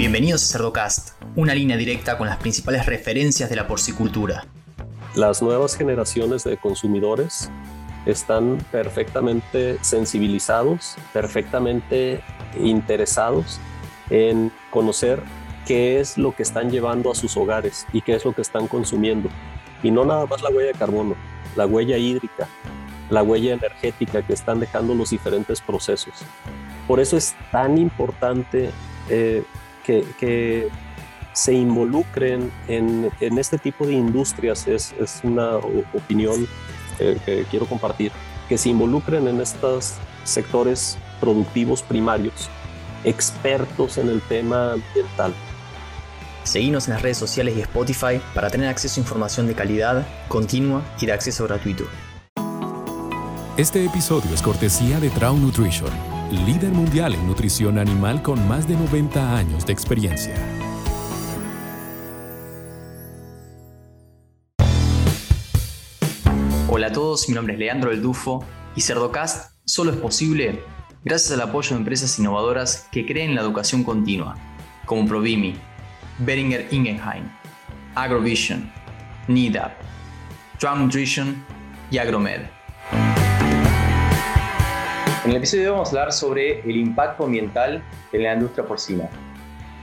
Bienvenidos a Cerdocast, una línea directa con las principales referencias de la porcicultura. Las nuevas generaciones de consumidores están perfectamente sensibilizados, perfectamente interesados en conocer qué es lo que están llevando a sus hogares y qué es lo que están consumiendo. Y no nada más la huella de carbono, la huella hídrica, la huella energética que están dejando los diferentes procesos. Por eso es tan importante eh, que, se involucren en, este tipo de industrias, es, una opinión que quiero compartir, que se involucren en estos sectores productivos primarios, expertos en el tema ambiental. Seguimos en las redes sociales y Spotify para tener acceso a información de calidad, continua y de acceso gratuito. Este episodio es cortesía de Trau Nutrition líder mundial en nutrición animal con más de 90 años de experiencia. Hola a todos, mi nombre es Leandro El Dufo y Cerdocast solo es posible gracias al apoyo de empresas innovadoras que creen en la educación continua, como Provimi, Beringer Ingenheim, Agrovision, NIDAP, Drum Nutrition y Agromed. En el episodio de hoy vamos a hablar sobre el impacto ambiental en la industria porcina.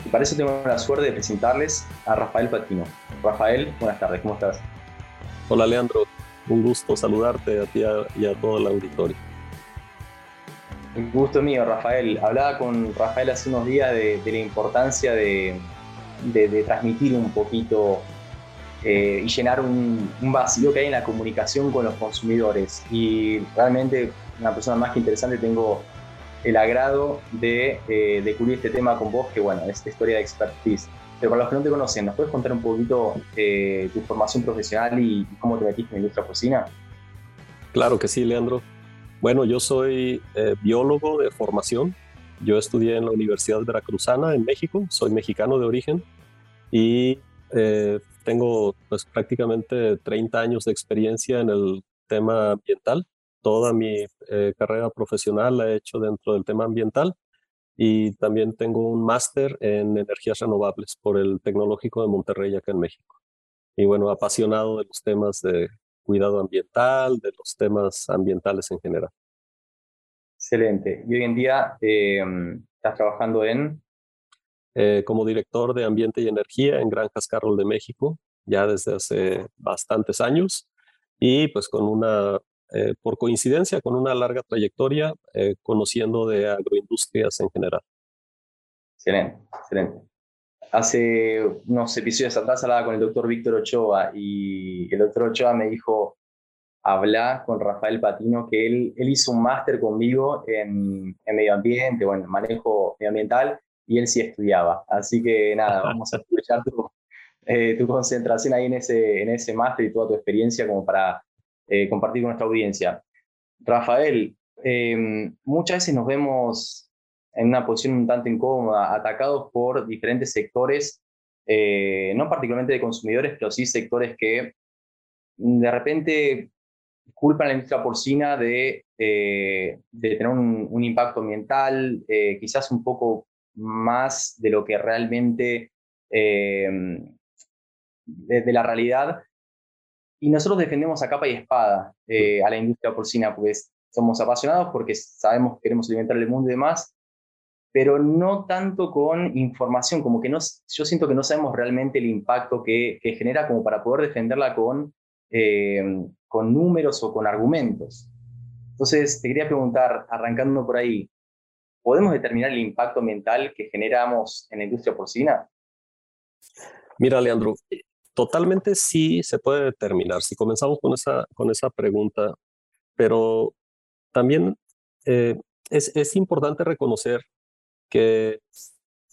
Y para eso tengo la suerte de presentarles a Rafael Patino. Rafael, buenas tardes, ¿cómo estás? Hola Leandro, un gusto saludarte a ti y a todo el auditorio. Un gusto mío, Rafael. Hablaba con Rafael hace unos días de, la importancia de, transmitir un poquito eh, y llenar un, un, vacío que hay en la comunicación con los consumidores. Y realmente una persona más que interesante, tengo el agrado de, eh, cubrir este tema con vos, que bueno, es historia de expertise. Pero para los que no te conocen, ¿nos puedes contar un poquito eh, tu formación profesional y, cómo te metiste en la industria? Claro que sí, Leandro. Bueno, yo soy eh, biólogo de formación. Yo estudié en la Universidad Veracruzana en México. Soy mexicano de origen y eh, tengo pues prácticamente 30 años de experiencia en el tema ambiental toda mi eh, carrera profesional la he hecho dentro del tema ambiental y también tengo un máster en energías renovables por el Tecnológico de Monterrey acá en México. Y bueno, apasionado de los temas de cuidado ambiental, de los temas ambientales en general. Excelente. Y hoy en día em, estás trabajando en... Eh, como director de Ambiente y Energía en Granjas Carroll de México, ya desde hace bastantes años, y pues con una eh, por coincidencia con una larga trayectoria eh, conociendo de agroindustrias en general. Excelente, excelente. Hace unos episodios atrás hablaba con el doctor Víctor Ochoa y el doctor Ochoa me dijo, habla con Rafael Patino, que él, él hizo un máster conmigo en, en, medio ambiente, bueno, en manejo medioambiental, y él sí estudiaba. Así que nada, vamos a escuchar tu, eh, tu concentración ahí en ese, en ese máster y toda tu experiencia como para eh, compartir con nuestra audiencia. Rafael, em, muchas veces nos vemos en una posición un tanto incómoda, atacados por diferentes sectores, eh, no particularmente de consumidores, pero sí sectores que de repente culpan a la industria porcina de, eh, tener un, impacto ambiental, quizás un poco más de lo que realmente de, de, la realidad, y nosotros defendemos a capa y espada eh, a la industria porcina porque somos apasionados, porque sabemos que queremos alimentar el mundo y demás, pero no tanto con información, como que no, yo siento que no sabemos realmente el impacto que, que genera como para poder defenderla con, eh, con números o con argumentos. Entonces, te quería preguntar, arrancando por ahí, ¿podemos determinar el impacto ambiental que generamos en la industria porcina? Mira, Leandro, Totalmente sí se puede determinar, si comenzamos con esa, con esa pregunta, pero también eh, es, es, importante reconocer que eh,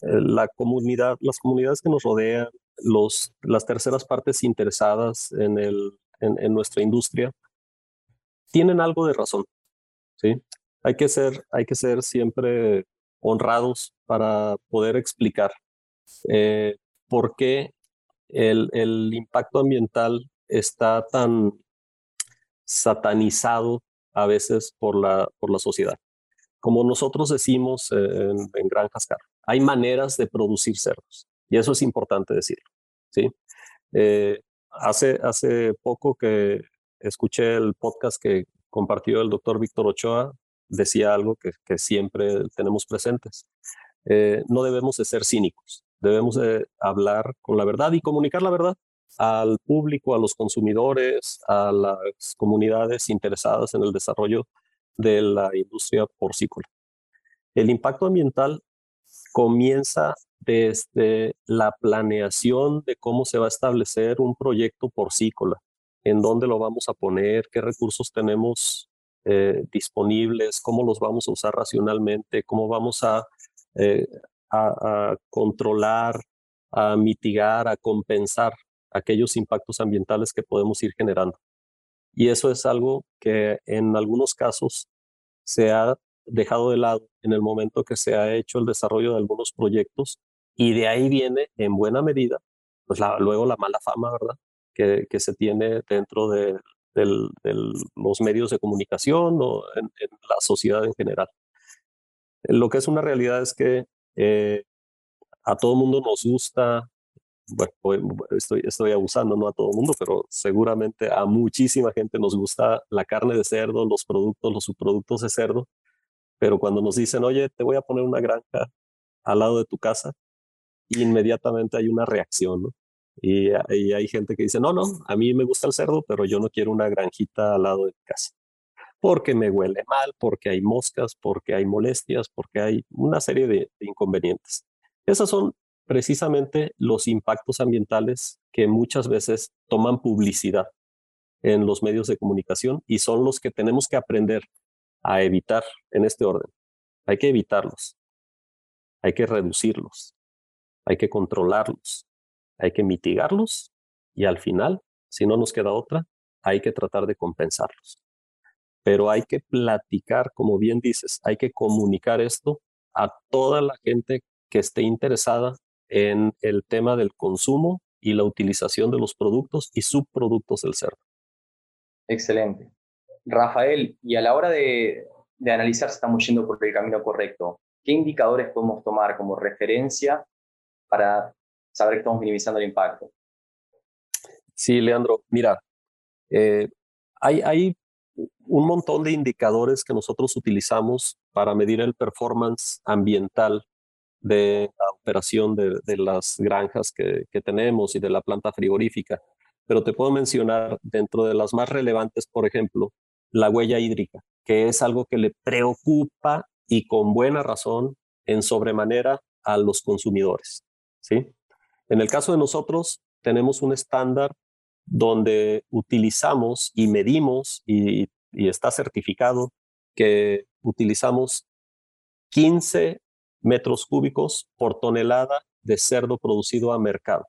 la comunidad, las comunidades que nos rodean, los, las terceras partes interesadas en, el, en, nuestra industria, tienen algo de razón. ¿sí? Hay, que ser, hay que ser siempre honrados para poder explicar eh, por qué el, impacto ambiental está tan satanizado a veces por la, por la sociedad. Como nosotros decimos en, Granjas Carro, hay maneras de producir cerdos y eso es importante decirlo. ¿sí? Eh, hace, hace poco que escuché el podcast que compartió el doctor Víctor Ochoa, decía algo que, siempre tenemos presentes. Eh, no debemos de ser cínicos, debemos de hablar con la verdad y comunicar la verdad al público, a los consumidores, a las comunidades interesadas en el desarrollo de la industria porcícola. El impacto ambiental comienza desde la planeación de cómo se va a establecer un proyecto porcícola, en dónde lo vamos a poner, qué recursos tenemos eh, disponibles, cómo los vamos a usar racionalmente, cómo vamos eh, a, controlar, a mitigar, a compensar aquellos impactos ambientales que podemos ir generando. Y eso es algo que en algunos casos se ha dejado de lado en el momento que se ha hecho el desarrollo de algunos proyectos y de ahí viene en buena medida, pues luego la mala fama, ¿verdad? Que, que se tiene dentro de, los medios de comunicación o en, la sociedad en general. Lo que es una realidad es que eh, a todo mundo nos gusta bueno, estoy, estoy abusando, no a todo mundo, pero seguramente a muchísima gente nos gusta la carne de cerdo, los productos, los subproductos de cerdo, pero cuando nos dicen, oye, te voy a poner una granja al lado de tu casa, inmediatamente hay una reacción, ¿no? Y, y, hay gente que dice, no, no, a mí me gusta el cerdo, pero yo no quiero una granjita al lado de mi casa. Porque me huele mal, porque hay moscas, porque hay molestias, porque hay una serie de, inconvenientes. Esas son precisamente los impactos ambientales que muchas veces toman publicidad en los medios de comunicación y son los que tenemos que aprender a evitar en este orden. Hay que evitarlos, hay que reducirlos, hay que controlarlos, hay que mitigarlos y al final, si no nos queda otra, hay que tratar de compensarlos. Pero hay que platicar, como bien dices, hay que comunicar esto a toda la gente que esté interesada en el tema del consumo y la utilización de los productos y subproductos del cerdo. Excelente. Rafael, y a la hora de, analizar si estamos yendo por el camino correcto, ¿qué indicadores podemos tomar como referencia para saber que estamos minimizando el impacto? Sí, Leandro, mira, eh, hay, hay un montón de indicadores que nosotros utilizamos para medir el performance ambiental de la operación de, las granjas que, tenemos y de la planta frigorífica. Pero te puedo mencionar dentro de las más relevantes, por ejemplo, la huella hídrica, que es algo que le preocupa y con buena razón en sobremanera a los consumidores. ¿sí? En el caso de nosotros, tenemos un estándar donde utilizamos y medimos y, y está certificado que utilizamos 15 metros cúbicos por tonelada de cerdo producido a mercado.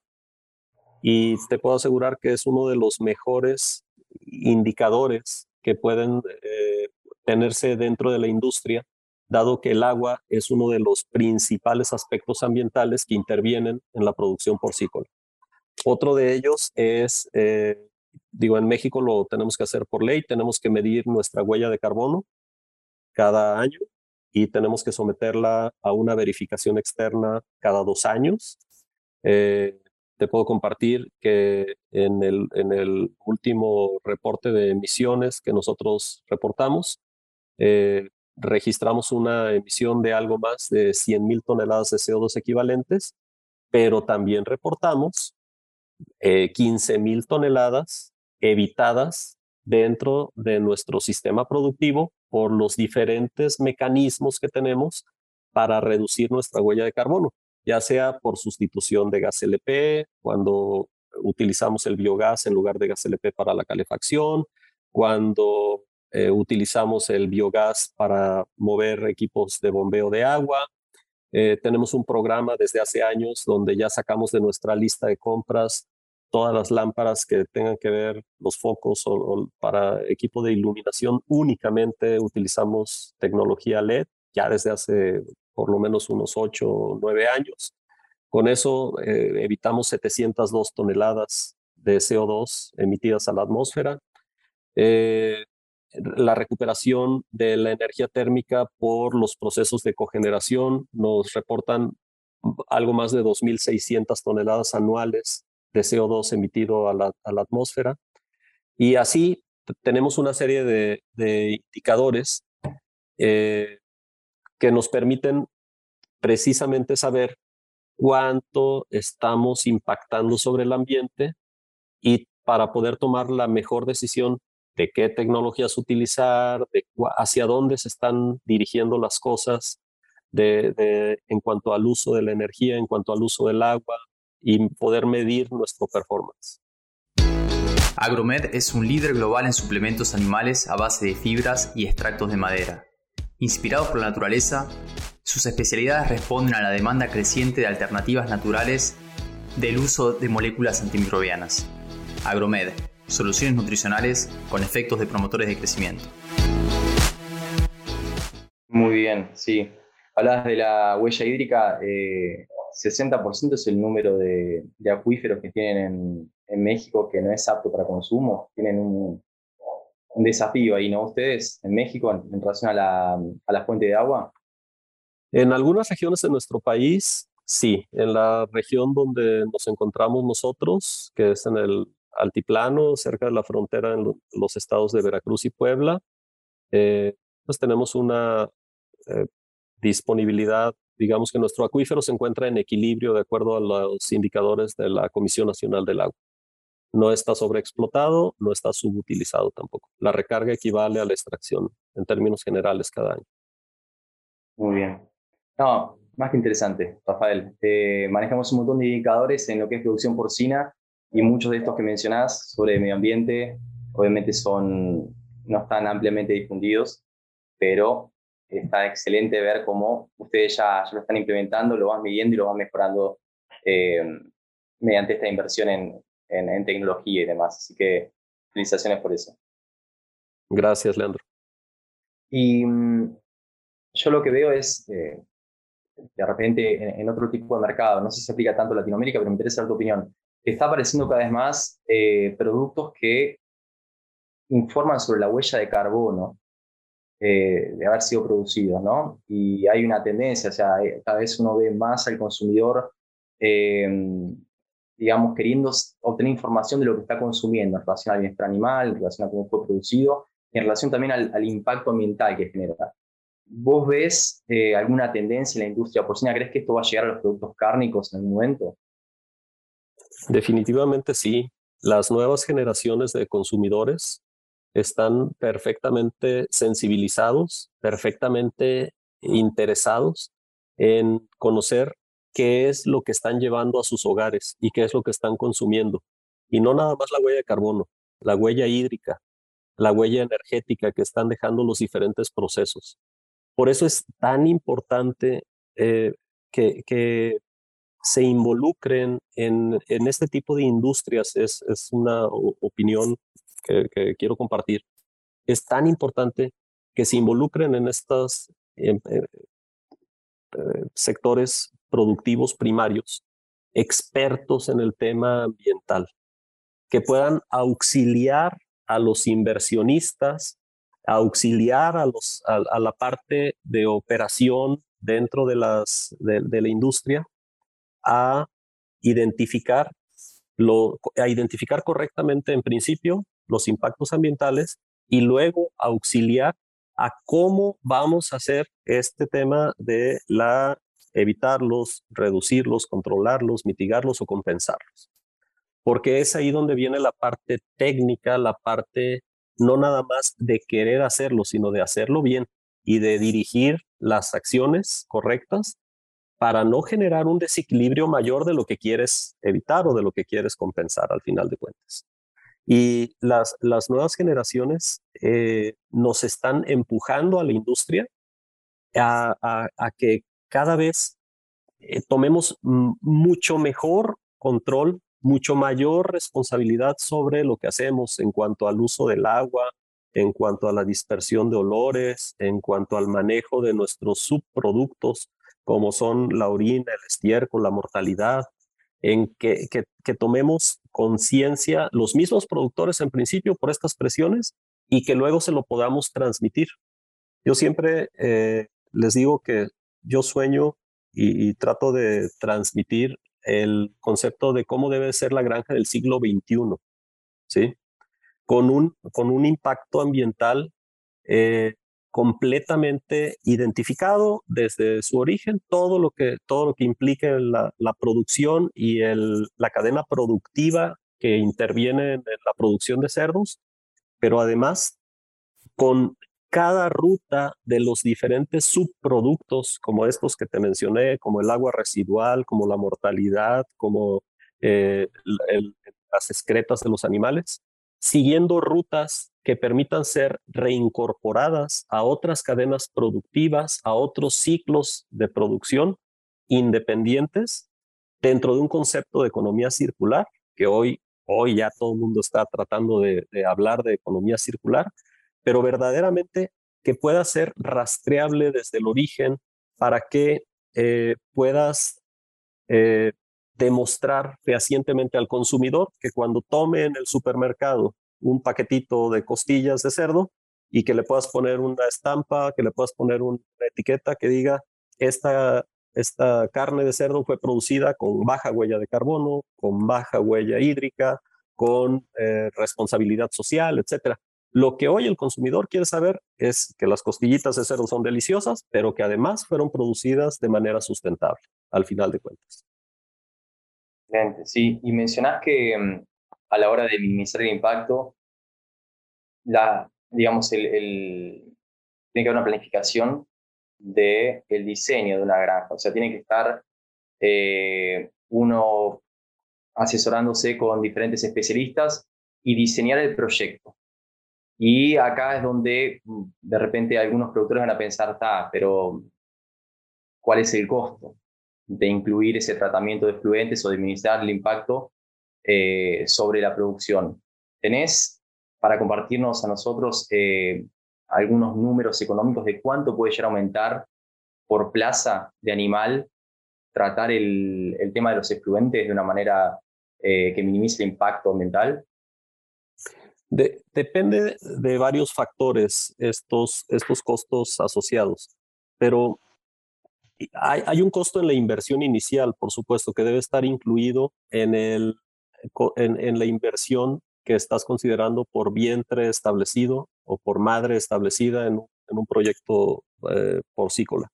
Y te puedo asegurar que es uno de los mejores indicadores que pueden eh, tenerse dentro de la industria, dado que el agua es uno de los principales aspectos ambientales que intervienen en la producción porcícola. Otro de ellos es, eh, digo, en México lo tenemos que hacer por ley, tenemos que medir nuestra huella de carbono cada año y tenemos que someterla a una verificación externa cada dos años. Eh, te puedo compartir que en el, en el último reporte de emisiones que nosotros reportamos, eh, registramos una emisión de algo más de 100 mil toneladas de CO2 equivalentes, pero también reportamos eh, 15 mil toneladas evitadas dentro de nuestro sistema productivo por los diferentes mecanismos que tenemos para reducir nuestra huella de carbono, ya sea por sustitución de gas LP, cuando utilizamos el biogás en lugar de gas LP para la calefacción, cuando eh, utilizamos el biogás para mover equipos de bombeo de agua. Eh, tenemos un programa desde hace años donde ya sacamos de nuestra lista de compras todas las lámparas que tengan que ver los focos o, para equipo de iluminación únicamente utilizamos tecnología LED ya desde hace por lo menos unos 8 o 9 años. Con eso eh, evitamos 702 toneladas de CO2 emitidas a la atmósfera. Eh, la recuperación de la energía térmica por los procesos de cogeneración nos reportan algo más de 2.600 toneladas anuales de CO2 emitido a la, atmósfera. Y así tenemos una serie de, indicadores eh, que nos permiten precisamente saber cuánto estamos impactando sobre el ambiente y para poder tomar la mejor decisión de qué tecnologías utilizar, hacia dónde se están dirigiendo las cosas de, en cuanto al uso de la energía, en cuanto al uso del agua y poder medir nuestro performance. Agromed es un líder global en suplementos animales a base de fibras y extractos de madera. Inspirados por la naturaleza, sus especialidades responden a la demanda creciente de alternativas naturales del uso de moléculas antimicrobianas. Agromed, soluciones nutricionales con efectos de promotores de crecimiento. Muy bien, sí. Hablabas de la huella hídrica, 60% eh, es el número de, acuíferos que tienen en, México que no es apto para consumo. Tienen un, desafío ahí, ¿no? Ustedes en México en, relación a la, a la fuente de agua. En algunas regiones de nuestro país, sí. En la región donde nos encontramos nosotros, que es en el altiplano, cerca de la frontera en los estados de Veracruz y Puebla, eh, pues tenemos una eh, disponibilidad, digamos que nuestro acuífero se encuentra en equilibrio de acuerdo a los indicadores de la Comisión Nacional del Agua. No está sobreexplotado, no está subutilizado tampoco. La recarga equivale a la extracción en términos generales cada año. Muy bien. No, más que interesante, Rafael. Eh, manejamos un montón de indicadores en lo que es producción porcina y muchos de estos que mencionás sobre medio ambiente, obviamente son, no están ampliamente difundidos, pero está excelente ver cómo ustedes ya, ya lo están implementando, lo van midiendo y lo van mejorando eh, mediante esta inversión en, en, tecnología y demás. Así que felicitaciones por eso. Gracias, Leandro. Y mm, yo lo que veo es, eh, de repente, en, otro tipo de mercado, no sé si se aplica tanto en Latinoamérica, pero me interesa tu opinión, está apareciendo cada vez más eh, productos que informan sobre la huella de carbono eh, de haber sido producidos, ¿no? Y hay una tendencia, o sea, eh, cada vez uno ve más al consumidor, digamos, queriendo obtener información de lo que está consumiendo en relación al bienestar animal, en relación a cómo fue producido, en relación también al, impacto ambiental que genera. ¿Vos ves alguna tendencia en la industria porcina? ¿Crees que esto va a llegar a los productos cárnicos en algún momento? Definitivamente sí. Las nuevas generaciones de consumidores están perfectamente sensibilizados, perfectamente interesados en conocer qué es lo que están llevando a sus hogares y qué es lo que están consumiendo. Y no nada más la huella de carbono, la huella hídrica, la huella energética que están dejando los diferentes procesos. Por eso es tan importante eh, que, se involucren en, este tipo de industrias. Es, es una opinión que, quiero compartir, es tan importante que se involucren en estos em, eh, eh, sectores productivos primarios, expertos en el tema ambiental, que puedan auxiliar a los inversionistas, auxiliar a, los, a, la parte de operación dentro de, las, de la industria a identificar, lo, a identificar correctamente en principio los impactos ambientales y luego auxiliar a cómo vamos a hacer este tema de la evitarlos, reducirlos, controlarlos, mitigarlos o compensarlos. Porque es ahí donde viene la parte técnica, la parte no nada más de querer hacerlo, sino de hacerlo bien y de dirigir las acciones correctas para no generar un desequilibrio mayor de lo que quieres evitar o de lo que quieres compensar al final de cuentas. Y las, las nuevas generaciones eh, nos están empujando a la industria a, a, que cada vez eh, tomemos mucho mejor control, mucho mayor responsabilidad sobre lo que hacemos en cuanto al uso del agua, en cuanto a la dispersión de olores, en cuanto al manejo de nuestros subproductos, como son la orina, el estiércol, la mortalidad, en que, que, tomemos conciencia los mismos productores en principio por estas presiones y que luego se lo podamos transmitir. Yo siempre eh, les digo que yo sueño y, trato de transmitir el concepto de cómo debe ser la granja del siglo XXI, ¿sí? Con un, con un impacto ambiental eh, completamente identificado desde su origen, todo lo que, todo lo que implique la, producción y la cadena productiva que interviene en la producción de cerdos, pero además con cada ruta de los diferentes subproductos, como estos que te mencioné, como el agua residual, como la mortalidad, como eh, las excretas de los animales, siguiendo rutas que permitan ser reincorporadas a otras cadenas productivas, a otros ciclos de producción independientes dentro de un concepto de economía circular, que hoy, hoy ya todo el mundo está tratando de hablar de economía circular, pero verdaderamente que pueda ser rastreable desde el origen para que eh, puedas eh, demostrar fehacientemente al consumidor que cuando tome en el supermercado un paquetito de costillas de cerdo y que le puedas poner una estampa, que le puedas poner una etiqueta que diga esta, esta carne de cerdo fue producida con baja huella de carbono, con baja huella hídrica, con eh, responsabilidad social, etcétera. Lo que hoy el consumidor quiere saber es que las costillitas de cerdo son deliciosas, pero que además fueron producidas de manera sustentable, al final de cuentas. Sí. Y mencionás que mm, a la hora de minimizar el impacto, la, digamos, el, tiene que haber una planificación del el diseño de una granja. O sea, tiene que estar eh, uno asesorándose con diferentes especialistas y diseñar el proyecto. Y acá es donde mm, de repente algunos productores van a pensar, pero ¿cuál es el costo de incluir ese tratamiento de fluentes o de minimizar el impacto eh, sobre la producción? ¿Tenés para compartirnos a nosotros eh, algunos números económicos de cuánto puede llegar a aumentar por plaza de animal tratar el, el tema de los efluentes de una manera eh, que minimice el impacto ambiental? depende de varios factores estos, estos costos asociados, pero hay, un costo en la inversión inicial, por supuesto, que debe estar incluido en, el, en, en la inversión que estás considerando por vientre establecido o por madre establecida en, un proyecto eh, porcícola.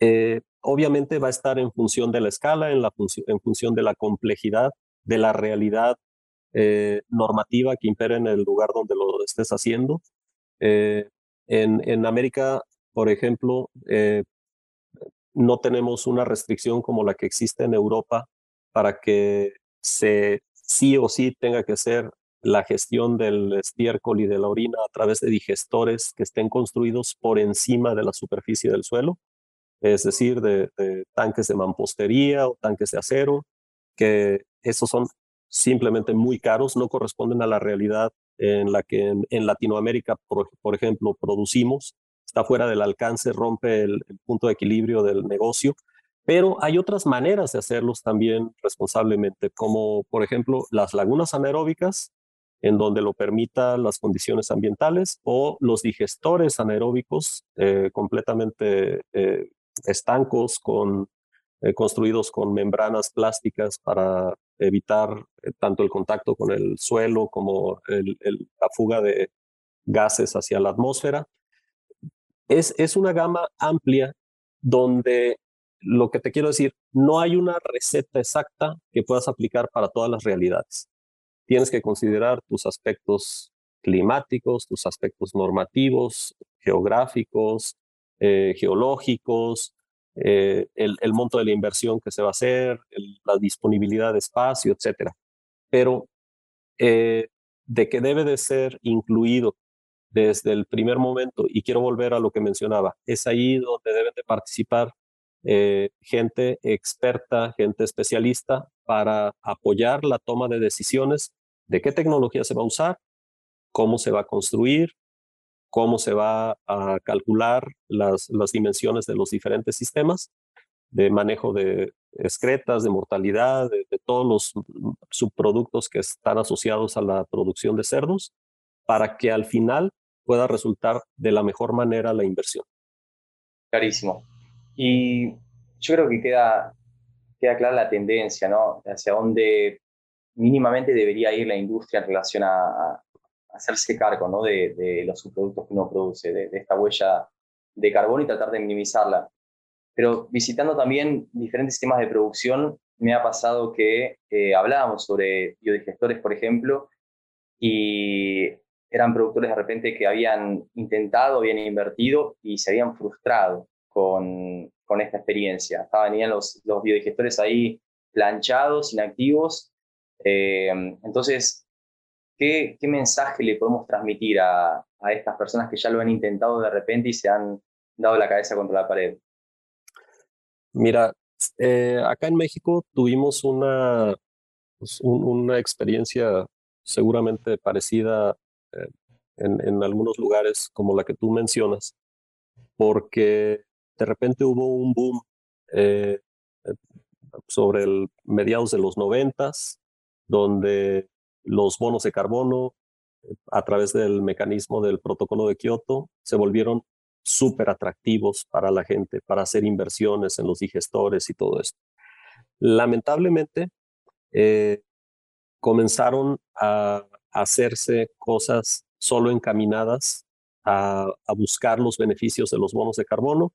Eh, obviamente va a estar en función de la escala, en, la en función de la complejidad, de la realidad eh, normativa que impera en el lugar donde lo estés haciendo. Eh, en, en, América, por ejemplo, eh, no tenemos una restricción como la que existe en Europa para que se sí o sí tenga que ser la gestión del estiércol y de la orina a través de digestores que estén construidos por encima de la superficie del suelo, es decir, de, de tanques de mampostería o tanques de acero, que esos son simplemente muy caros, no corresponden a la realidad en la que en, Latinoamérica, por, ejemplo, producimos, está fuera del alcance, rompe el, punto de equilibrio del negocio, pero hay otras maneras de hacerlos también responsablemente, como por ejemplo las lagunas anaeróbicas, en donde lo permitan las condiciones ambientales, o los digestores anaeróbicos eh, completamente eh, estancos, con, eh, construidos con membranas plásticas para evitar tanto el contacto con el suelo como la fuga de gases hacia la atmósfera. Es, es una gama amplia donde lo que te quiero decir, no hay una receta exacta que puedas aplicar para todas las realidades. Tienes que considerar tus aspectos climáticos, tus aspectos normativos, geográficos, eh, geológicos, eh, el, monto de la inversión que se va a hacer, la disponibilidad de espacio, etcétera. Pero eh, de que debe de ser incluido desde el primer momento, y quiero volver a lo que mencionaba, es ahí donde deben de participar eh, gente experta, gente especialista para apoyar la toma de decisiones de qué tecnología se va a usar, cómo se va a construir, cómo se va a calcular las, las dimensiones de los diferentes sistemas de manejo de excretas, de mortalidad, de, todos los subproductos que están asociados a la producción de cerdos, para que al final pueda resultar de la mejor manera la inversión. Clarísimo. Y yo creo que queda, queda clara la tendencia, ¿no? Hacia dónde mínimamente debería ir la industria en relación a, hacerse cargo ¿no? de, los subproductos que uno produce, de, esta huella de carbono y tratar de minimizarla. Pero visitando también diferentes sistemas de producción, me ha pasado que eh, hablábamos sobre biodigestores, por ejemplo, y eran productores de repente que habían intentado, habían invertido y se habían frustrado con, con esta experiencia. Estaban los, los biodigestores ahí planchados, inactivos. Eh, entonces, ¿qué, ¿qué, mensaje le podemos transmitir a, a, estas personas que ya lo han intentado de repente y se han dado la cabeza contra la pared? Mira, eh, acá en México tuvimos una, pues, una experiencia seguramente parecida en, en, algunos lugares como la que tú mencionas, porque de repente hubo un boom eh, sobre el mediados de los noventas, donde los bonos de carbono, a través del mecanismo del protocolo de Kioto, se volvieron súper atractivos para la gente, para hacer inversiones en los digestores y todo esto. Lamentablemente, eh, comenzaron a hacerse cosas solo encaminadas a, buscar los beneficios de los bonos de carbono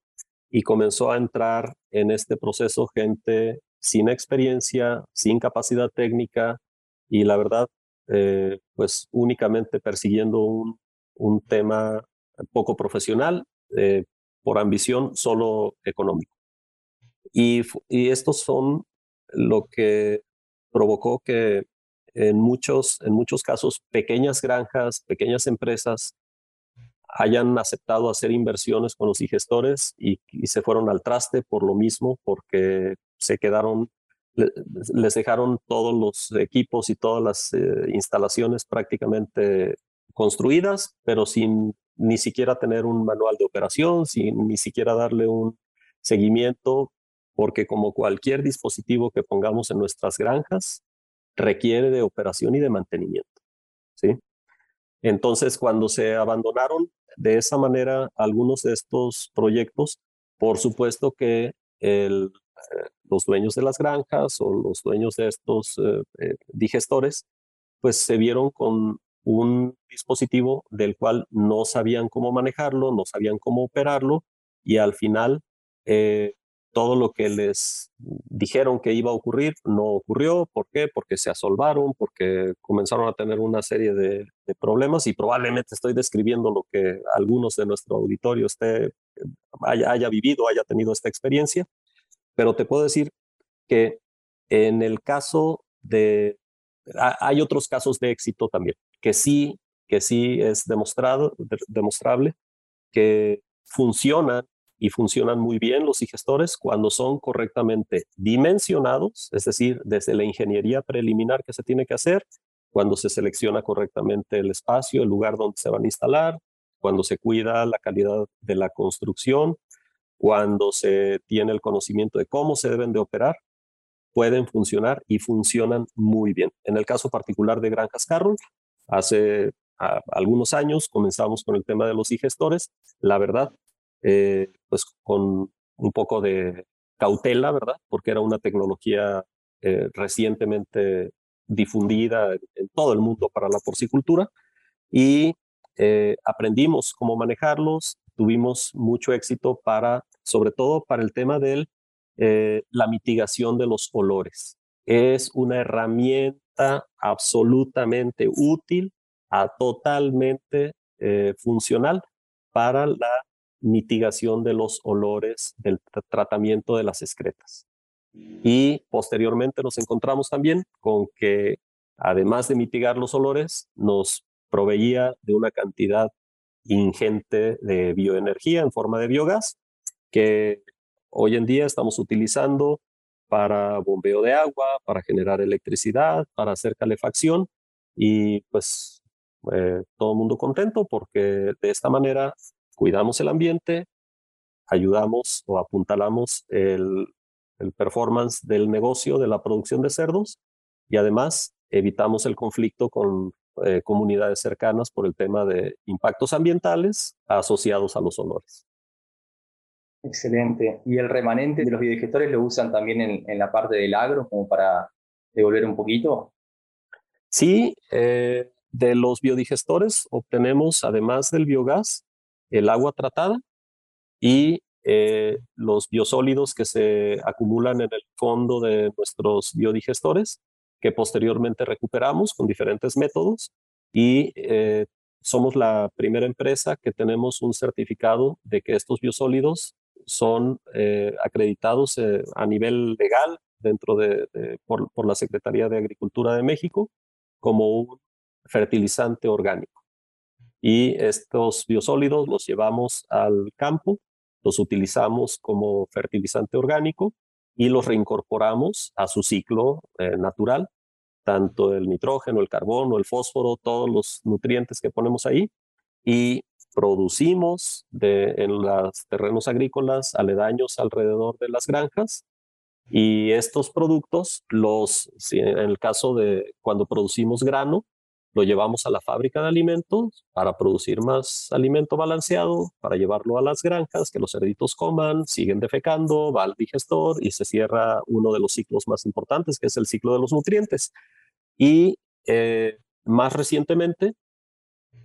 y comenzó a entrar en este proceso gente sin experiencia, sin capacidad técnica y la verdad, eh, pues únicamente persiguiendo un, un tema poco profesional eh, por ambición solo económico. Y, y, estos son lo que provocó que en muchos, en muchos casos pequeñas granjas, pequeñas empresas hayan aceptado hacer inversiones con los digestores y, se fueron al traste por lo mismo, porque se quedaron, les dejaron todos los equipos y todas las eh, instalaciones prácticamente construidas, pero sin ni siquiera tener un manual de operación, sin ni siquiera darle un seguimiento, porque como cualquier dispositivo que pongamos en nuestras granjas, requiere de operación y de mantenimiento. ¿sí? Entonces, cuando se abandonaron de esa manera algunos de estos proyectos, por supuesto que el, eh, los dueños de las granjas o los dueños de estos eh, eh, digestores, pues se vieron con un dispositivo del cual no sabían cómo manejarlo, no sabían cómo operarlo y al final todo lo que les dijeron que iba a ocurrir no ocurrió. ¿Por qué? Porque se asolvaron, porque comenzaron a tener una serie de, problemas y probablemente estoy describiendo lo que algunos de nuestro auditorio esté, haya, vivido, haya tenido esta experiencia. Pero te puedo decir que en el caso de... Hay otros casos de éxito también que sí, que sí es demostrado, demostrable que funcionan y funcionan muy bien los digestores cuando son correctamente dimensionados, es decir, desde la ingeniería preliminar que se tiene que hacer, cuando se selecciona correctamente el espacio, el lugar donde se van a instalar, cuando se cuida la calidad de la construcción, cuando se tiene el conocimiento de cómo se deben de operar, pueden funcionar y funcionan muy bien. En el caso particular de Granjas Carroll, Hace algunos años comenzamos con el tema de los digestores. La verdad, eh, pues con un poco de cautela, ¿verdad? Porque era una tecnología eh, recientemente difundida en todo el mundo para la porcicultura y eh, aprendimos cómo manejarlos, tuvimos mucho éxito para, sobre todo para el tema de la mitigación de los olores. Es una herramienta absolutamente útil, a totalmente funcional para la mitigación de los olores del tratamiento de las excretas. Y posteriormente nos encontramos también con que, además de mitigar los olores, nos proveía de una cantidad ingente de bioenergía en forma de biogás que hoy en día estamos utilizando para bombeo de agua, para generar electricidad, para hacer calefacción y pues eh, todo el mundo contento porque de esta manera cuidamos el ambiente, ayudamos o apuntalamos el, el performance del negocio de la producción de cerdos y además evitamos el conflicto con eh, comunidades cercanas por el tema de impactos ambientales asociados a los olores. Excelente. ¿Y el remanente de los biodigestores lo usan también en, la parte del agro como para devolver un poquito? Sí, eh, de los biodigestores obtenemos, además del biogás, el agua tratada y eh, los biosólidos que se acumulan en el fondo de nuestros biodigestores, que posteriormente recuperamos con diferentes métodos y eh, somos la primera empresa que tenemos un certificado de que estos biosólidos son eh, acreditados a nivel legal dentro de, por, por, la Secretaría de Agricultura de México como un fertilizante orgánico. Y estos biosólidos los llevamos al campo los utilizamos como fertilizante orgánico y los reincorporamos a su ciclo eh, natural, tanto el nitrógeno, el carbono, el fósforo, todos los nutrientes que ponemos ahí, y producimos en los terrenos agrícolas aledaños alrededor de las granjas. Y estos productos, los, en el caso de cuando producimos grano, lo llevamos a la fábrica de alimentos para producir más alimento balanceado, para llevarlo a las granjas, que los cerditos coman, siguen defecando, va al digestor y se cierra uno de los ciclos más importantes, que es el ciclo de los nutrientes. Y eh, más recientemente,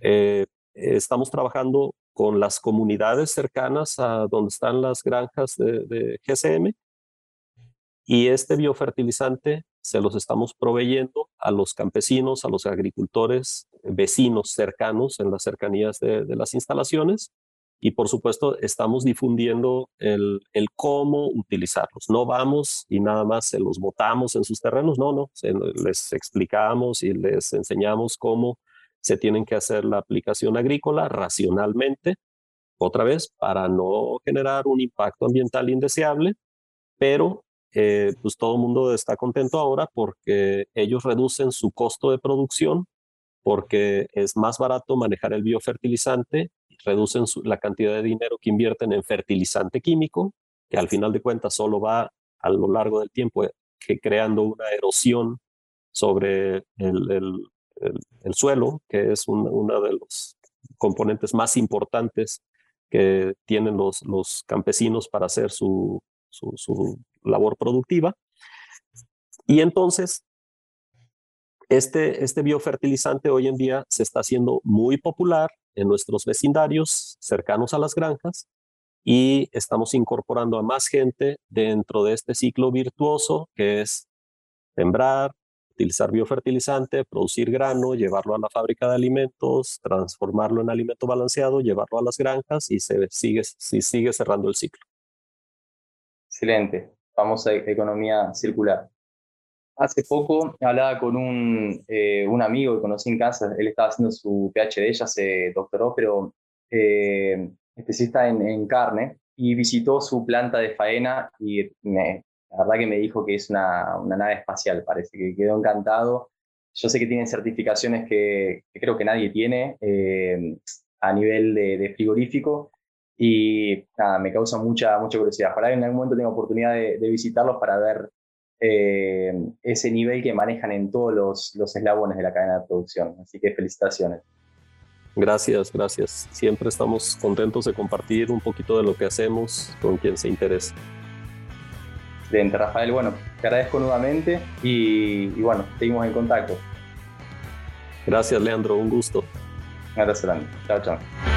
eh, estamos trabajando con las comunidades cercanas a donde están las granjas de, de GCM y este biofertilizante se los estamos proveyendo a los campesinos, a los agricultores vecinos cercanos en las cercanías de, las instalaciones y por supuesto estamos difundiendo el, cómo utilizarlos. No vamos y nada más se los botamos en sus terrenos, no, no, les explicamos y les enseñamos cómo se tienen que hacer la aplicación agrícola racionalmente, otra vez, para no generar un impacto ambiental indeseable, pero eh, pues todo el mundo está contento ahora porque ellos reducen su costo de producción, porque es más barato manejar el biofertilizante, reducen la cantidad de dinero que invierten en fertilizante químico, que al final de cuentas solo va a lo largo del tiempo eh, que creando una erosión sobre el, suelo, que es uno de los componentes más importantes que tienen los, los campesinos para hacer su, labor productiva. Y entonces, este, este biofertilizante hoy en día se está haciendo muy popular en nuestros vecindarios cercanos a las granjas y estamos incorporando a más gente dentro de este ciclo virtuoso que es sembrar, utilizar biofertilizante, producir grano, llevarlo a la fábrica de alimentos, transformarlo en alimento balanceado, llevarlo a las granjas y se sigue, se sigue cerrando el ciclo. Excelente, famosa economía circular. Hace poco hablaba con un, eh, un amigo que conocí en casa, él estaba haciendo su PhD, ya se doctoró, pero eh, especialista en, en, carne, y visitó su planta de faena y me, la verdad que me dijo que es una, una, nave espacial, parece que quedó encantado. Yo sé que tienen certificaciones que, creo que nadie tiene eh, a nivel de, de frigorífico, y nada, me causa mucha, mucha curiosidad. Que en algún momento tenga oportunidad de, visitarlos para ver eh, ese nivel que manejan en todos los, los eslabones de la cadena de producción. Así que felicitaciones. Gracias, gracias. Siempre estamos contentos de compartir un poquito de lo que hacemos con quien se interese. Excelente, Rafael. Bueno, te agradezco nuevamente y, y bueno, seguimos en contacto. Gracias, Leandro. Un gusto. Gracias, Leandro. Chao, chao.